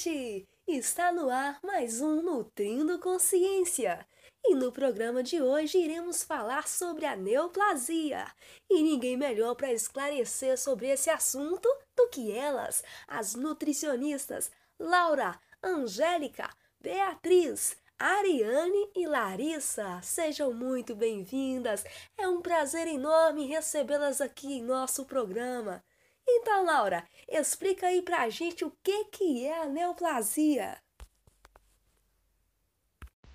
noite! Está no ar mais um Nutrindo Consciência. E no programa de hoje iremos falar sobre a neoplasia. E ninguém melhor para esclarecer sobre esse assunto do que elas, as nutricionistas Laura, Angélica, Beatriz, Ariane e Larissa. Sejam muito bem-vindas. É um prazer enorme recebê-las aqui em nosso programa. Então, Laura, explica aí pra gente o que, que é a neoplasia.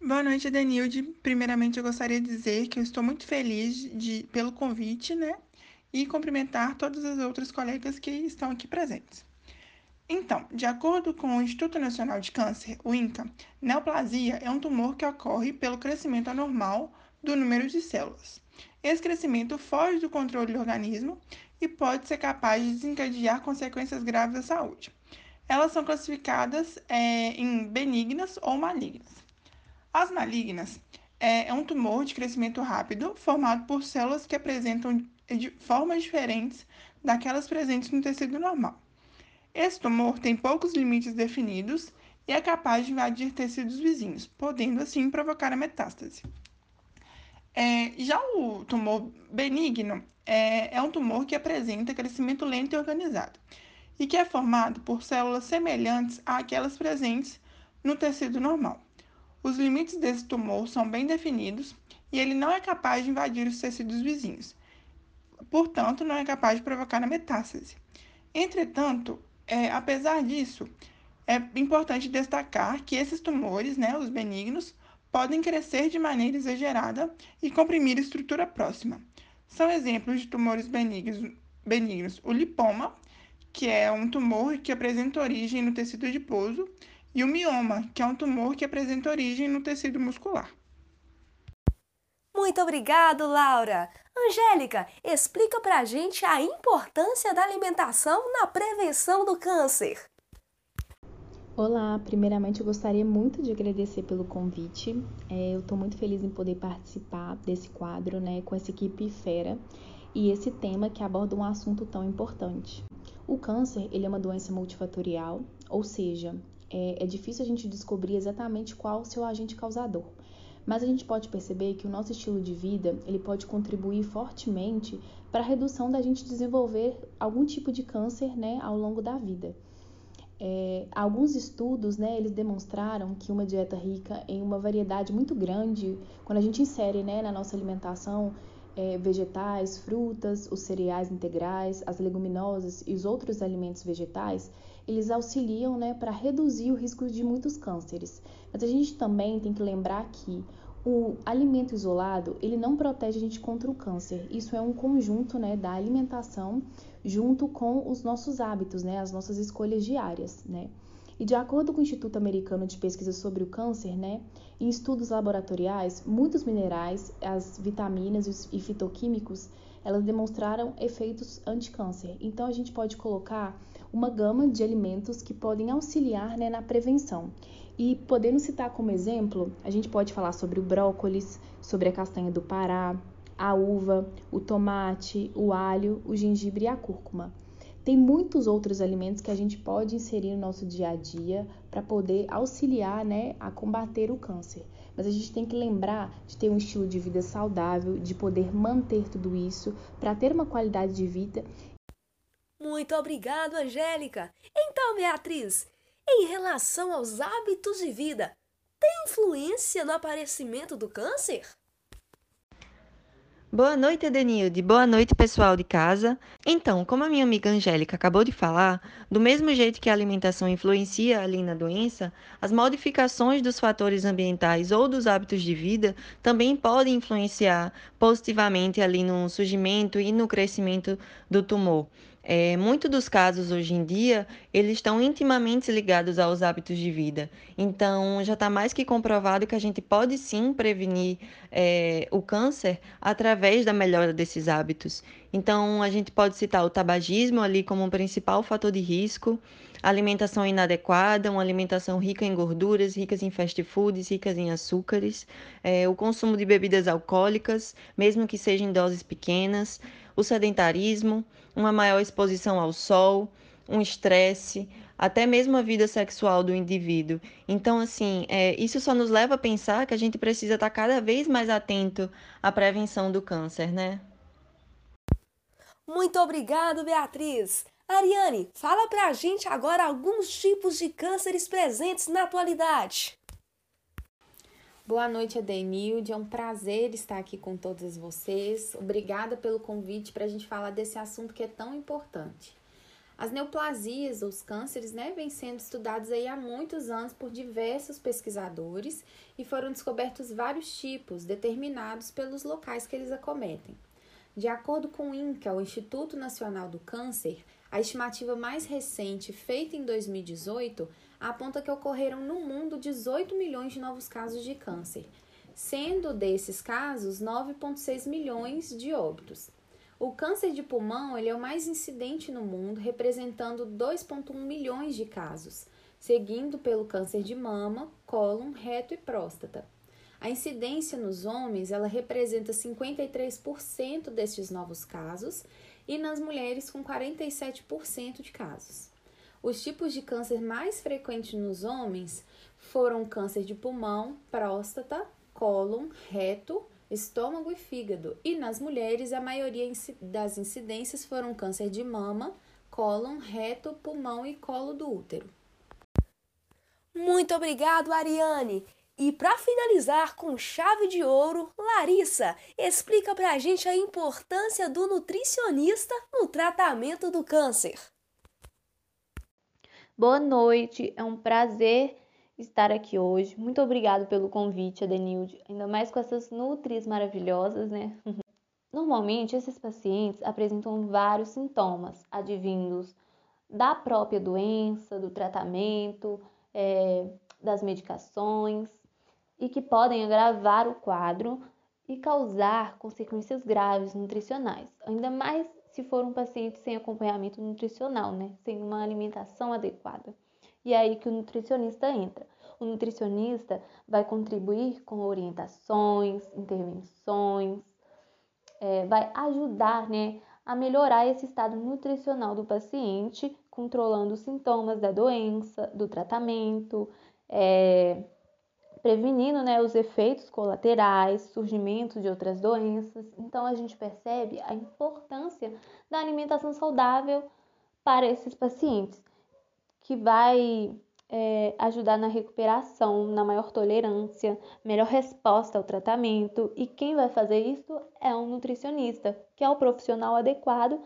Boa noite, Denilde. Primeiramente, eu gostaria de dizer que eu estou muito feliz de, pelo convite, né? E cumprimentar todas as outras colegas que estão aqui presentes. Então, de acordo com o Instituto Nacional de Câncer, o INCA, neoplasia é um tumor que ocorre pelo crescimento anormal do número de células. Esse crescimento foge do controle do organismo e pode ser capaz de desencadear consequências graves à saúde. Elas são classificadas é, em benignas ou malignas. As malignas é, é um tumor de crescimento rápido formado por células que apresentam de formas diferentes daquelas presentes no tecido normal. Esse tumor tem poucos limites definidos e é capaz de invadir tecidos vizinhos, podendo assim provocar a metástase. É, já o tumor benigno é, é um tumor que apresenta crescimento lento e organizado e que é formado por células semelhantes àquelas presentes no tecido normal. Os limites desse tumor são bem definidos e ele não é capaz de invadir os tecidos vizinhos. Portanto, não é capaz de provocar a metástase. Entretanto, é, apesar disso, é importante destacar que esses tumores, né, os benignos, podem crescer de maneira exagerada e comprimir estrutura próxima. São exemplos de tumores benignos, benignos o lipoma, que é um tumor que apresenta origem no tecido adiposo, e o mioma, que é um tumor que apresenta origem no tecido muscular. Muito obrigado, Laura. Angélica, explica pra gente a importância da alimentação na prevenção do câncer. Olá, primeiramente eu gostaria muito de agradecer pelo convite. É, eu estou muito feliz em poder participar desse quadro, né, com essa equipe fera e esse tema que aborda um assunto tão importante. O câncer, ele é uma doença multifatorial, ou seja, é, é difícil a gente descobrir exatamente qual o seu agente causador. Mas a gente pode perceber que o nosso estilo de vida, ele pode contribuir fortemente para a redução da gente desenvolver algum tipo de câncer, né, ao longo da vida. É, alguns estudos, né, eles demonstraram que uma dieta rica em uma variedade muito grande, quando a gente insere, né, na nossa alimentação é, vegetais, frutas, os cereais integrais, as leguminosas e os outros alimentos vegetais, eles auxiliam, né, para reduzir o risco de muitos cânceres. Mas a gente também tem que lembrar que o alimento isolado, ele não protege a gente contra o câncer. Isso é um conjunto, né, da alimentação junto com os nossos hábitos, né, as nossas escolhas diárias, né? E de acordo com o Instituto Americano de Pesquisa sobre o Câncer, né, em estudos laboratoriais, muitos minerais, as vitaminas e fitoquímicos, elas demonstraram efeitos anti-câncer. Então a gente pode colocar uma gama de alimentos que podem auxiliar né, na prevenção. E podendo citar como exemplo, a gente pode falar sobre o brócolis, sobre a castanha do Pará, a uva, o tomate, o alho, o gengibre e a cúrcuma. Tem muitos outros alimentos que a gente pode inserir no nosso dia a dia para poder auxiliar né, a combater o câncer. Mas a gente tem que lembrar de ter um estilo de vida saudável, de poder manter tudo isso para ter uma qualidade de vida. Muito obrigado, Angélica. Então, Beatriz, em relação aos hábitos de vida, tem influência no aparecimento do câncer? Boa noite, Edenilde. Boa noite, pessoal de casa. Então, como a minha amiga Angélica acabou de falar, do mesmo jeito que a alimentação influencia ali na doença, as modificações dos fatores ambientais ou dos hábitos de vida também podem influenciar positivamente ali no surgimento e no crescimento do tumor. É, Muitos dos casos hoje em dia, eles estão intimamente ligados aos hábitos de vida. Então, já está mais que comprovado que a gente pode sim prevenir é, o câncer através da melhora desses hábitos. Então, a gente pode citar o tabagismo ali como um principal fator de risco, alimentação inadequada, uma alimentação rica em gorduras, ricas em fast foods, ricas em açúcares, é, o consumo de bebidas alcoólicas, mesmo que sejam em doses pequenas, o sedentarismo, uma maior exposição ao sol, um estresse, até mesmo a vida sexual do indivíduo. Então, assim, é, isso só nos leva a pensar que a gente precisa estar cada vez mais atento à prevenção do câncer, né? Muito obrigado, Beatriz. Ariane, fala pra gente agora alguns tipos de cânceres presentes na atualidade. Boa noite, Adenilde. É um prazer estar aqui com todas vocês. Obrigada pelo convite para a gente falar desse assunto que é tão importante. As neoplasias, os cânceres, né, vêm sendo estudados aí há muitos anos por diversos pesquisadores e foram descobertos vários tipos, determinados pelos locais que eles acometem. De acordo com o INCA, o Instituto Nacional do Câncer, a estimativa mais recente, feita em 2018, aponta que ocorreram no mundo 18 milhões de novos casos de câncer, sendo desses casos 9,6 milhões de óbitos. O câncer de pulmão ele é o mais incidente no mundo, representando 2,1 milhões de casos, seguindo pelo câncer de mama, cólon, reto e próstata. A incidência nos homens ela representa 53% destes novos casos e nas mulheres com 47% de casos. Os tipos de câncer mais frequentes nos homens foram câncer de pulmão, próstata, cólon, reto, estômago e fígado. E nas mulheres, a maioria das incidências foram câncer de mama, cólon, reto, pulmão e colo do útero. Muito obrigado, Ariane. E para finalizar com chave de ouro, Larissa, explica para a gente a importância do nutricionista no tratamento do câncer. Boa noite, é um prazer estar aqui hoje. Muito obrigado pelo convite, Adenilde, ainda mais com essas nutris maravilhosas, né? Normalmente, esses pacientes apresentam vários sintomas advindos da própria doença, do tratamento, é, das medicações e que podem agravar o quadro e causar consequências graves nutricionais, ainda mais se for um paciente sem acompanhamento nutricional, né? Sem uma alimentação adequada. E é aí que o nutricionista entra. O nutricionista vai contribuir com orientações, intervenções, é, vai ajudar, né, a melhorar esse estado nutricional do paciente, controlando os sintomas da doença, do tratamento, é, prevenindo né, os efeitos colaterais, surgimento de outras doenças. Então a gente percebe a importância da alimentação saudável para esses pacientes, que vai é, ajudar na recuperação, na maior tolerância, melhor resposta ao tratamento. E quem vai fazer isso é um nutricionista, que é o profissional adequado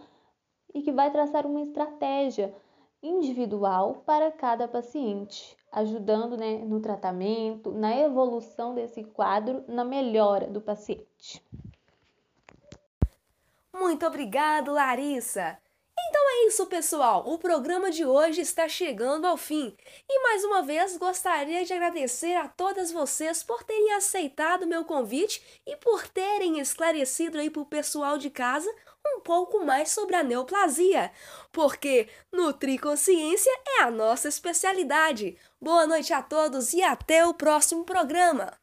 e que vai traçar uma estratégia individual para cada paciente ajudando né, no tratamento, na evolução desse quadro, na melhora do paciente. Muito obrigado, Larissa! Então é isso, pessoal. O programa de hoje está chegando ao fim. E mais uma vez gostaria de agradecer a todas vocês por terem aceitado meu convite e por terem esclarecido aí para o pessoal de casa um pouco mais sobre a neoplasia, porque nutrir consciência é a nossa especialidade. Boa noite a todos e até o próximo programa.